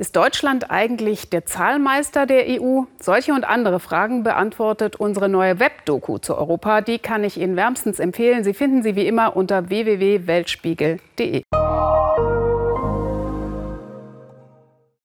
Ist Deutschland eigentlich der Zahlmeister der EU? Solche und andere Fragen beantwortet unsere neue Webdoku zu Europa. Die kann ich Ihnen wärmstens empfehlen. Sie finden sie wie immer unter www.weltspiegel.de.